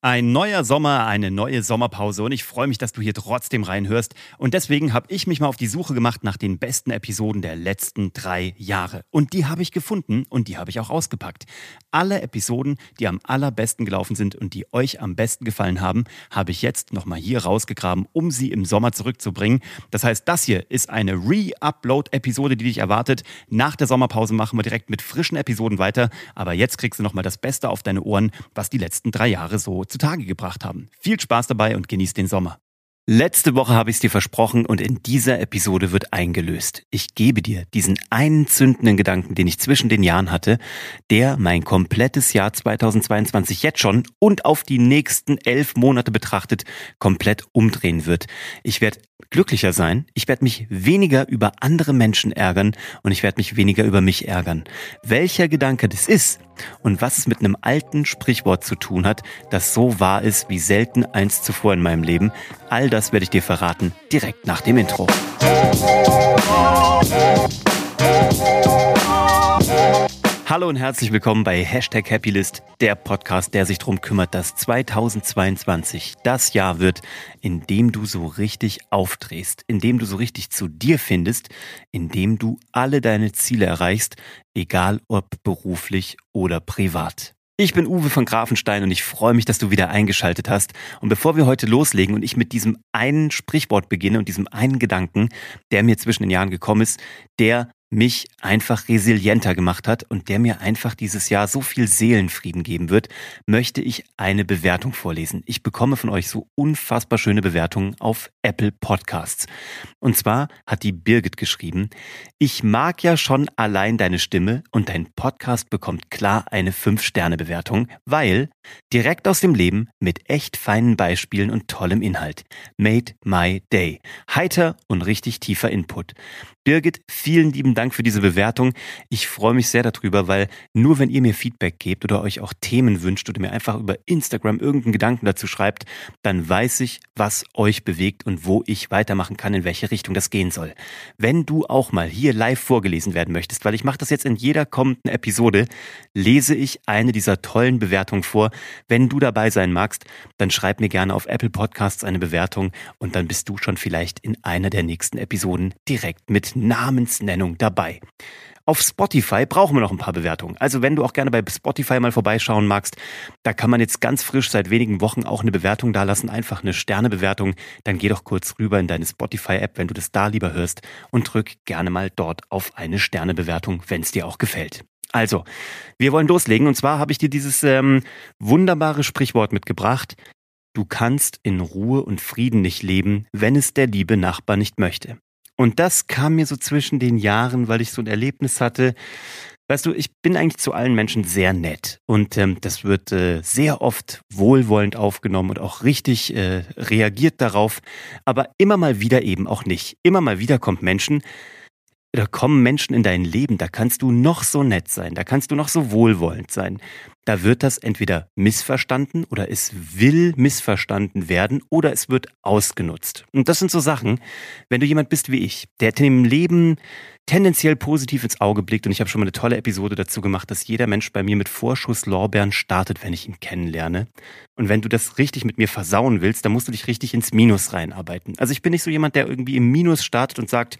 Ein neuer Sommer, eine neue Sommerpause und ich freue mich, dass du hier trotzdem reinhörst. Und deswegen habe ich mich mal auf die Suche gemacht nach den besten Episoden der letzten drei Jahre. Und die habe ich gefunden und die habe ich auch ausgepackt. Alle Episoden, die am allerbesten gelaufen sind und die euch am besten gefallen haben, habe ich jetzt nochmal hier rausgegraben, um sie im Sommer zurückzubringen. Das heißt, das hier ist eine Re-Upload-Episode, die dich erwartet. Nach der Sommerpause machen wir direkt mit frischen Episoden weiter. Aber jetzt kriegst du nochmal das Beste auf deine Ohren, was die letzten drei Jahre so zutage gebracht haben. Viel Spaß dabei und genießt den Sommer. Letzte Woche habe ich es dir versprochen und in dieser Episode wird eingelöst. Ich gebe dir diesen einen zündenden Gedanken, den ich zwischen den Jahren hatte, der mein komplettes Jahr 2022 jetzt schon und auf die nächsten elf Monate betrachtet komplett umdrehen wird. Ich werde glücklicher sein, ich werde mich weniger über andere Menschen ärgern und ich werde mich weniger über mich ärgern. Welcher Gedanke das ist und was es mit einem alten Sprichwort zu tun hat, das so wahr ist wie selten eins zuvor in meinem Leben, all das werde ich dir verraten direkt nach dem Intro. Hallo und herzlich willkommen bei Hashtag Happylist, der Podcast, der sich darum kümmert, dass 2022 das Jahr wird, in dem du so richtig aufdrehst, in dem du so richtig zu dir findest, in dem du alle deine Ziele erreichst, egal ob beruflich oder privat. Ich bin Uwe von Grafenstein und ich freue mich, dass du wieder eingeschaltet hast. Und bevor wir heute loslegen und ich mit diesem einen Sprichwort beginne und diesem einen Gedanken, der mir zwischen den Jahren gekommen ist, der mich einfach resilienter gemacht hat und der mir einfach dieses Jahr so viel Seelenfrieden geben wird, möchte ich eine Bewertung vorlesen. Ich bekomme von euch so unfassbar schöne Bewertungen auf Apple Podcasts. Und zwar hat die Birgit geschrieben, ich mag ja schon allein deine Stimme und dein Podcast bekommt klar eine 5-Sterne-Bewertung, weil direkt aus dem Leben mit echt feinen Beispielen und tollem Inhalt. Made my day. Heiter und richtig tiefer Input. Birgit, vielen lieben Dank für diese Bewertung. Ich freue mich sehr darüber, weil nur wenn ihr mir Feedback gebt oder euch auch Themen wünscht oder mir einfach über Instagram irgendeinen Gedanken dazu schreibt, dann weiß ich, was euch bewegt und wo ich weitermachen kann, in welche Richtung das gehen soll. Wenn du auch mal hier live vorgelesen werden möchtest, weil ich mache das jetzt in jeder kommenden Episode, lese ich eine dieser tollen Bewertungen vor. Wenn du dabei sein magst, dann schreib mir gerne auf Apple Podcasts eine Bewertung und dann bist du schon vielleicht in einer der nächsten Episoden direkt mit Namensnennung dabei. Auf Spotify brauchen wir noch ein paar Bewertungen. Also wenn du auch gerne bei Spotify mal vorbeischauen magst, da kann man jetzt ganz frisch seit wenigen Wochen auch eine Bewertung dalassen, einfach eine Sternebewertung. Dann geh doch kurz rüber in deine Spotify-App, wenn du das da lieber hörst und drück gerne mal dort auf eine Sternebewertung, wenn es dir auch gefällt. Also, wir wollen loslegen und zwar habe ich dir dieses ähm, wunderbare Sprichwort mitgebracht. Du kannst in Ruhe und Frieden nicht leben, wenn es der liebe Nachbar nicht möchte. Und das kam mir so zwischen den Jahren, weil ich so ein Erlebnis hatte. Weißt du, ich bin eigentlich zu allen Menschen sehr nett und ähm, das wird äh, sehr oft wohlwollend aufgenommen und auch richtig äh, reagiert darauf, aber immer mal wieder eben auch nicht. Immer mal wieder kommt Menschen, da kommen Menschen in dein Leben, da kannst du noch so nett sein, da kannst du noch so wohlwollend sein. Da wird das entweder missverstanden oder es will missverstanden werden oder es wird ausgenutzt. Und das sind so Sachen, wenn du jemand bist wie ich, der im Leben tendenziell positiv ins Auge blickt und ich habe schon mal eine tolle Episode dazu gemacht, dass jeder Mensch bei mir mit Vorschusslorbeeren startet, wenn ich ihn kennenlerne. Und wenn du das richtig mit mir versauen willst, dann musst du dich richtig ins Minus reinarbeiten. Also ich bin nicht so jemand, der irgendwie im Minus startet und sagt,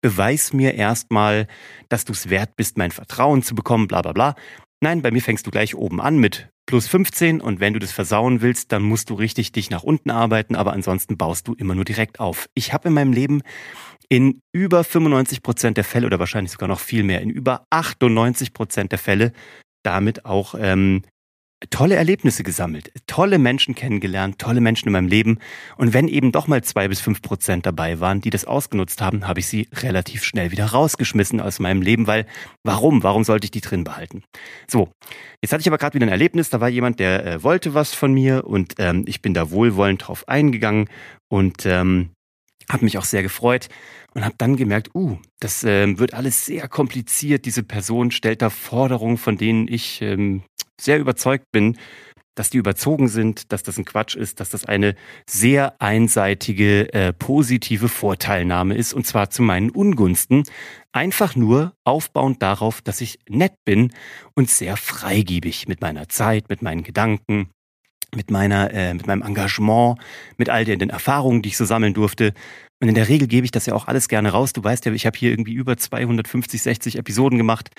beweis mir erstmal, dass du es wert bist, mein Vertrauen zu bekommen, bla bla bla. Nein, bei mir fängst du gleich oben an mit plus 15 und wenn du das versauen willst, dann musst du richtig dich nach unten arbeiten, aber ansonsten baust du immer nur direkt auf. Ich habe in meinem Leben in über 95 Prozent der Fälle oder wahrscheinlich sogar noch viel mehr, in über 98 Prozent der Fälle damit auch ähm, tolle Erlebnisse gesammelt, tolle Menschen kennengelernt, tolle Menschen in meinem Leben. Und wenn eben doch mal zwei bis fünf Prozent dabei waren, die das ausgenutzt haben, habe ich sie relativ schnell wieder rausgeschmissen aus meinem Leben, weil warum? Warum sollte ich die drin behalten? So, jetzt hatte ich aber gerade wieder ein Erlebnis. Da war jemand, der äh, wollte was von mir und ähm, ich bin da wohlwollend drauf eingegangen und ähm, habe mich auch sehr gefreut und habe dann gemerkt, uh, das ähm, wird alles sehr kompliziert. Diese Person stellt da Forderungen, von denen ich ähm, sehr überzeugt bin, dass die überzogen sind, dass das ein Quatsch ist, dass das eine sehr einseitige äh, positive Vorteilnahme ist und zwar zu meinen Ungunsten. Einfach nur aufbauend darauf, dass ich nett bin und sehr freigebig mit meiner Zeit, mit meinen Gedanken, mit meiner, äh, mit meinem Engagement, mit all den, den Erfahrungen, die ich so sammeln durfte. Und in der Regel gebe ich das ja auch alles gerne raus. Du weißt ja, ich habe hier irgendwie über 250, 60 Episoden gemacht,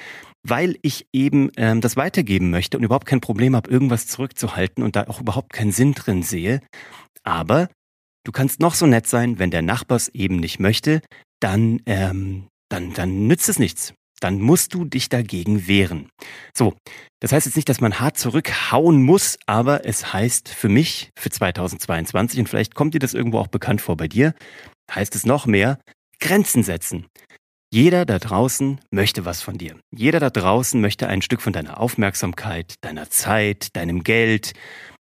weil ich eben ähm, das weitergeben möchte und überhaupt kein Problem habe, irgendwas zurückzuhalten und da auch überhaupt keinen Sinn drin sehe. Aber du kannst noch so nett sein, wenn der Nachbar es eben nicht möchte, dann, ähm, dann, dann nützt es nichts dann musst du dich dagegen wehren. So, das heißt jetzt nicht, dass man hart zurückhauen muss, aber es heißt für mich, für 2022, und vielleicht kommt dir das irgendwo auch bekannt vor bei dir, heißt es noch mehr, Grenzen setzen. Jeder da draußen möchte was von dir. Jeder da draußen möchte ein Stück von deiner Aufmerksamkeit, deiner Zeit, deinem Geld,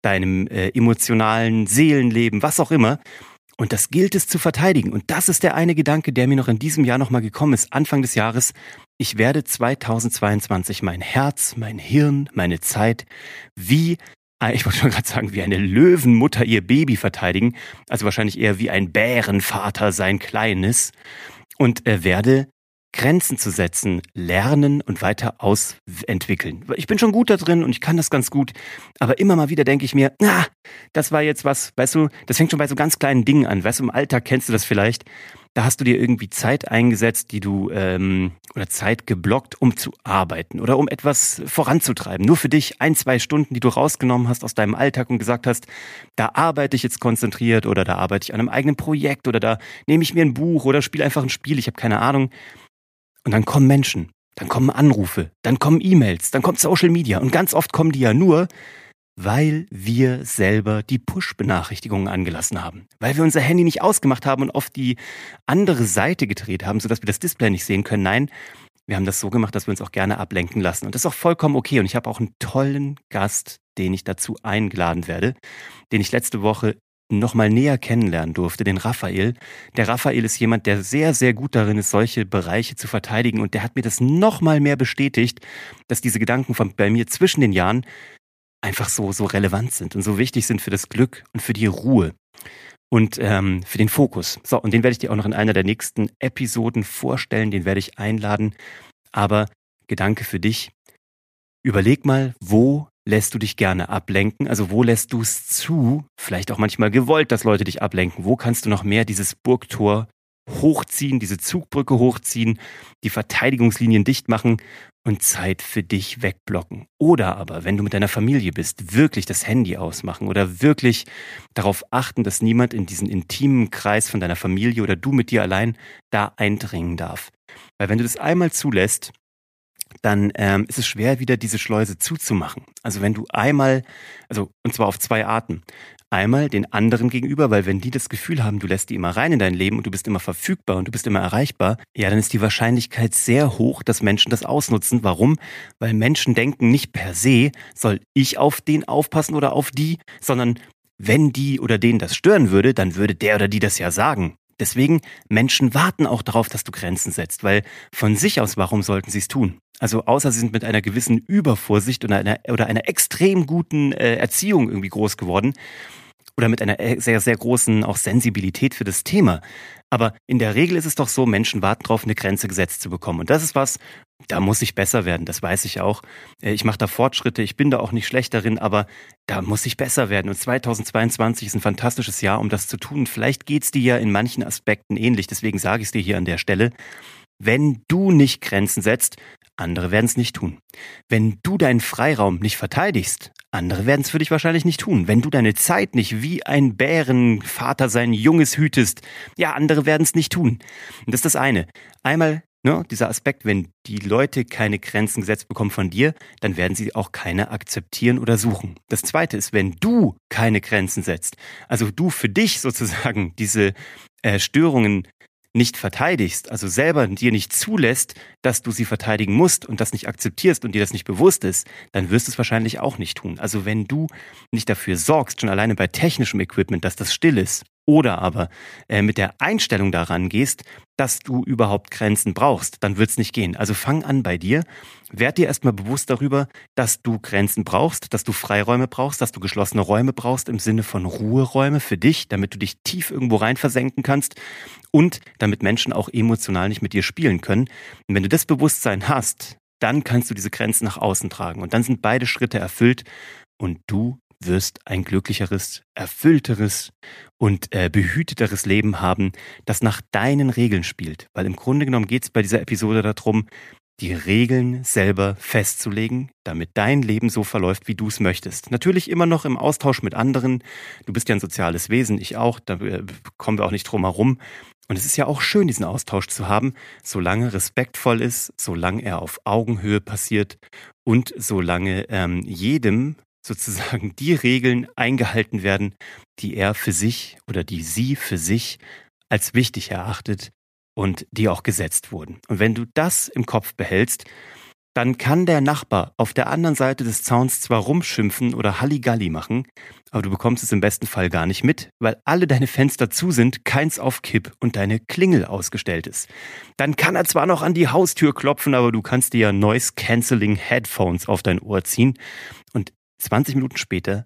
deinem äh, emotionalen Seelenleben, was auch immer. Und das gilt es zu verteidigen. Und das ist der eine Gedanke, der mir noch in diesem Jahr nochmal gekommen ist, Anfang des Jahres. Ich werde 2022 mein Herz, mein Hirn, meine Zeit wie, ich wollte schon gerade sagen, wie eine Löwenmutter ihr Baby verteidigen. Also wahrscheinlich eher wie ein Bärenvater sein Kleines. Und er werde Grenzen zu setzen, lernen und weiter ausentwickeln. Ich bin schon gut da drin und ich kann das ganz gut, aber immer mal wieder denke ich mir, na, das war jetzt was, weißt du, das fängt schon bei so ganz kleinen Dingen an. Weißt du, im Alltag kennst du das vielleicht. Da hast du dir irgendwie Zeit eingesetzt, die du ähm, oder Zeit geblockt, um zu arbeiten oder um etwas voranzutreiben. Nur für dich ein, zwei Stunden, die du rausgenommen hast aus deinem Alltag und gesagt hast, da arbeite ich jetzt konzentriert oder da arbeite ich an einem eigenen Projekt oder da nehme ich mir ein Buch oder spiele einfach ein Spiel, ich habe keine Ahnung. Und dann kommen Menschen, dann kommen Anrufe, dann kommen E-Mails, dann kommt Social Media und ganz oft kommen die ja nur, weil wir selber die Push-Benachrichtigungen angelassen haben. Weil wir unser Handy nicht ausgemacht haben und auf die andere Seite gedreht haben, sodass wir das Display nicht sehen können. Nein, wir haben das so gemacht, dass wir uns auch gerne ablenken lassen. Und das ist auch vollkommen okay. Und ich habe auch einen tollen Gast, den ich dazu eingeladen werde, den ich letzte Woche nochmal näher kennenlernen durfte, den Raphael. Der Raphael ist jemand, der sehr, sehr gut darin ist, solche Bereiche zu verteidigen. Und der hat mir das nochmal mehr bestätigt, dass diese Gedanken von bei mir zwischen den Jahren einfach so, so relevant sind und so wichtig sind für das Glück und für die Ruhe und ähm, für den Fokus. So, und den werde ich dir auch noch in einer der nächsten Episoden vorstellen, den werde ich einladen. Aber Gedanke für dich. Überleg mal, wo lässt du dich gerne ablenken? Also wo lässt du es zu? Vielleicht auch manchmal gewollt, dass Leute dich ablenken. Wo kannst du noch mehr dieses Burgtor hochziehen, diese Zugbrücke hochziehen, die Verteidigungslinien dicht machen und Zeit für dich wegblocken. Oder aber, wenn du mit deiner Familie bist, wirklich das Handy ausmachen oder wirklich darauf achten, dass niemand in diesen intimen Kreis von deiner Familie oder du mit dir allein da eindringen darf. Weil wenn du das einmal zulässt, dann ähm, ist es schwer, wieder diese Schleuse zuzumachen. Also wenn du einmal, also und zwar auf zwei Arten. Einmal den anderen gegenüber, weil wenn die das Gefühl haben, du lässt die immer rein in dein Leben und du bist immer verfügbar und du bist immer erreichbar, ja, dann ist die Wahrscheinlichkeit sehr hoch, dass Menschen das ausnutzen. Warum? Weil Menschen denken nicht per se, soll ich auf den aufpassen oder auf die, sondern wenn die oder den das stören würde, dann würde der oder die das ja sagen. Deswegen, Menschen warten auch darauf, dass du Grenzen setzt, weil von sich aus, warum sollten sie es tun? Also außer sie sind mit einer gewissen Übervorsicht oder einer, oder einer extrem guten äh, Erziehung irgendwie groß geworden oder mit einer äh, sehr, sehr großen auch Sensibilität für das Thema. Aber in der Regel ist es doch so, Menschen warten darauf, eine Grenze gesetzt zu bekommen. Und das ist was, da muss ich besser werden, das weiß ich auch. Äh, ich mache da Fortschritte, ich bin da auch nicht schlecht darin, aber da muss ich besser werden. Und 2022 ist ein fantastisches Jahr, um das zu tun. Vielleicht geht's dir ja in manchen Aspekten ähnlich, deswegen sage ich es dir hier an der Stelle. Wenn du nicht Grenzen setzt, andere werden es nicht tun. Wenn du deinen Freiraum nicht verteidigst, andere werden es für dich wahrscheinlich nicht tun. Wenn du deine Zeit nicht wie ein Bärenvater sein Junges hütest, ja, andere werden es nicht tun. Und das ist das eine. Einmal ne, dieser Aspekt, wenn die Leute keine Grenzen gesetzt bekommen von dir, dann werden sie auch keine akzeptieren oder suchen. Das zweite ist, wenn du keine Grenzen setzt, also du für dich sozusagen diese äh, Störungen nicht verteidigst, also selber dir nicht zulässt, dass du sie verteidigen musst und das nicht akzeptierst und dir das nicht bewusst ist, dann wirst du es wahrscheinlich auch nicht tun. Also wenn du nicht dafür sorgst, schon alleine bei technischem Equipment, dass das still ist, oder aber äh, mit der Einstellung daran gehst, dass du überhaupt Grenzen brauchst, dann wird's nicht gehen. Also fang an bei dir, werd dir erstmal bewusst darüber, dass du Grenzen brauchst, dass du Freiräume brauchst, dass du geschlossene Räume brauchst im Sinne von Ruheräume für dich, damit du dich tief irgendwo rein versenken kannst und damit Menschen auch emotional nicht mit dir spielen können. Und wenn du das Bewusstsein hast, dann kannst du diese Grenzen nach außen tragen und dann sind beide Schritte erfüllt und du wirst ein glücklicheres, erfüllteres und äh, behüteteres Leben haben, das nach deinen Regeln spielt. Weil im Grunde genommen geht es bei dieser Episode darum, die Regeln selber festzulegen, damit dein Leben so verläuft, wie du es möchtest. Natürlich immer noch im Austausch mit anderen. Du bist ja ein soziales Wesen, ich auch, da äh, kommen wir auch nicht drum herum. Und es ist ja auch schön, diesen Austausch zu haben, solange respektvoll ist, solange er auf Augenhöhe passiert und solange ähm, jedem sozusagen die Regeln eingehalten werden, die er für sich oder die sie für sich als wichtig erachtet und die auch gesetzt wurden. Und wenn du das im Kopf behältst, dann kann der Nachbar auf der anderen Seite des Zauns zwar rumschimpfen oder Halligalli machen, aber du bekommst es im besten Fall gar nicht mit, weil alle deine Fenster zu sind, keins auf Kipp und deine Klingel ausgestellt ist. Dann kann er zwar noch an die Haustür klopfen, aber du kannst dir ja Noise Cancelling Headphones auf dein Ohr ziehen und 20 Minuten später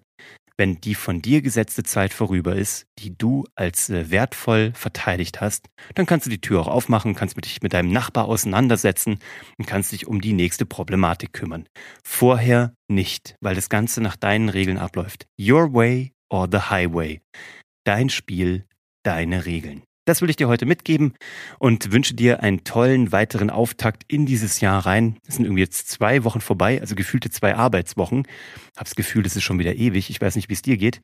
wenn die von dir gesetzte Zeit vorüber ist, die du als äh, wertvoll verteidigt hast, dann kannst du die Tür auch aufmachen, kannst dich mit deinem Nachbar auseinandersetzen und kannst dich um die nächste Problematik kümmern. Vorher nicht, weil das Ganze nach deinen Regeln abläuft. Your way or the highway. Dein Spiel, deine Regeln. Das will ich dir heute mitgeben und wünsche dir einen tollen weiteren Auftakt in dieses Jahr rein. Es sind irgendwie jetzt zwei Wochen vorbei, also gefühlte zwei Arbeitswochen. Hab's Gefühl, das ist schon wieder ewig. Ich weiß nicht, wie es dir geht.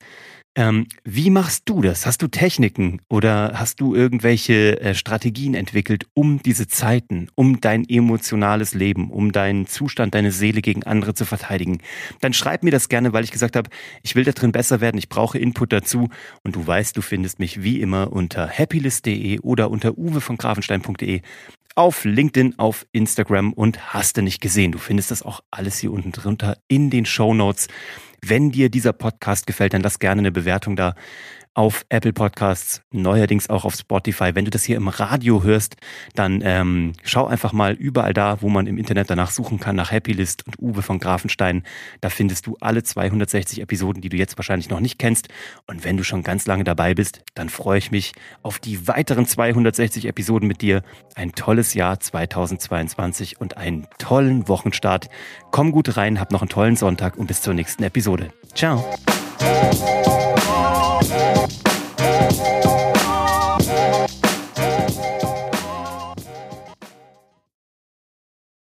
Ähm, wie machst du das? Hast du Techniken oder hast du irgendwelche äh, Strategien entwickelt, um diese Zeiten, um dein emotionales Leben, um deinen Zustand, deine Seele gegen andere zu verteidigen? Dann schreib mir das gerne, weil ich gesagt habe, ich will da drin besser werden, ich brauche Input dazu und du weißt, du findest mich wie immer unter happylist.de oder unter uwe von grafenstein.de auf LinkedIn, auf Instagram und hast du nicht gesehen. Du findest das auch alles hier unten drunter in den Show Notes. Wenn dir dieser Podcast gefällt, dann lass gerne eine Bewertung da auf Apple Podcasts, neuerdings auch auf Spotify. Wenn du das hier im Radio hörst, dann ähm, schau einfach mal überall da, wo man im Internet danach suchen kann, nach Happylist und Uwe von Grafenstein. Da findest du alle 260 Episoden, die du jetzt wahrscheinlich noch nicht kennst. Und wenn du schon ganz lange dabei bist, dann freue ich mich auf die weiteren 260 Episoden mit dir. Ein tolles Jahr 2022 und einen tollen Wochenstart. Komm gut rein, hab noch einen tollen Sonntag und bis zur nächsten Episode. Ciao.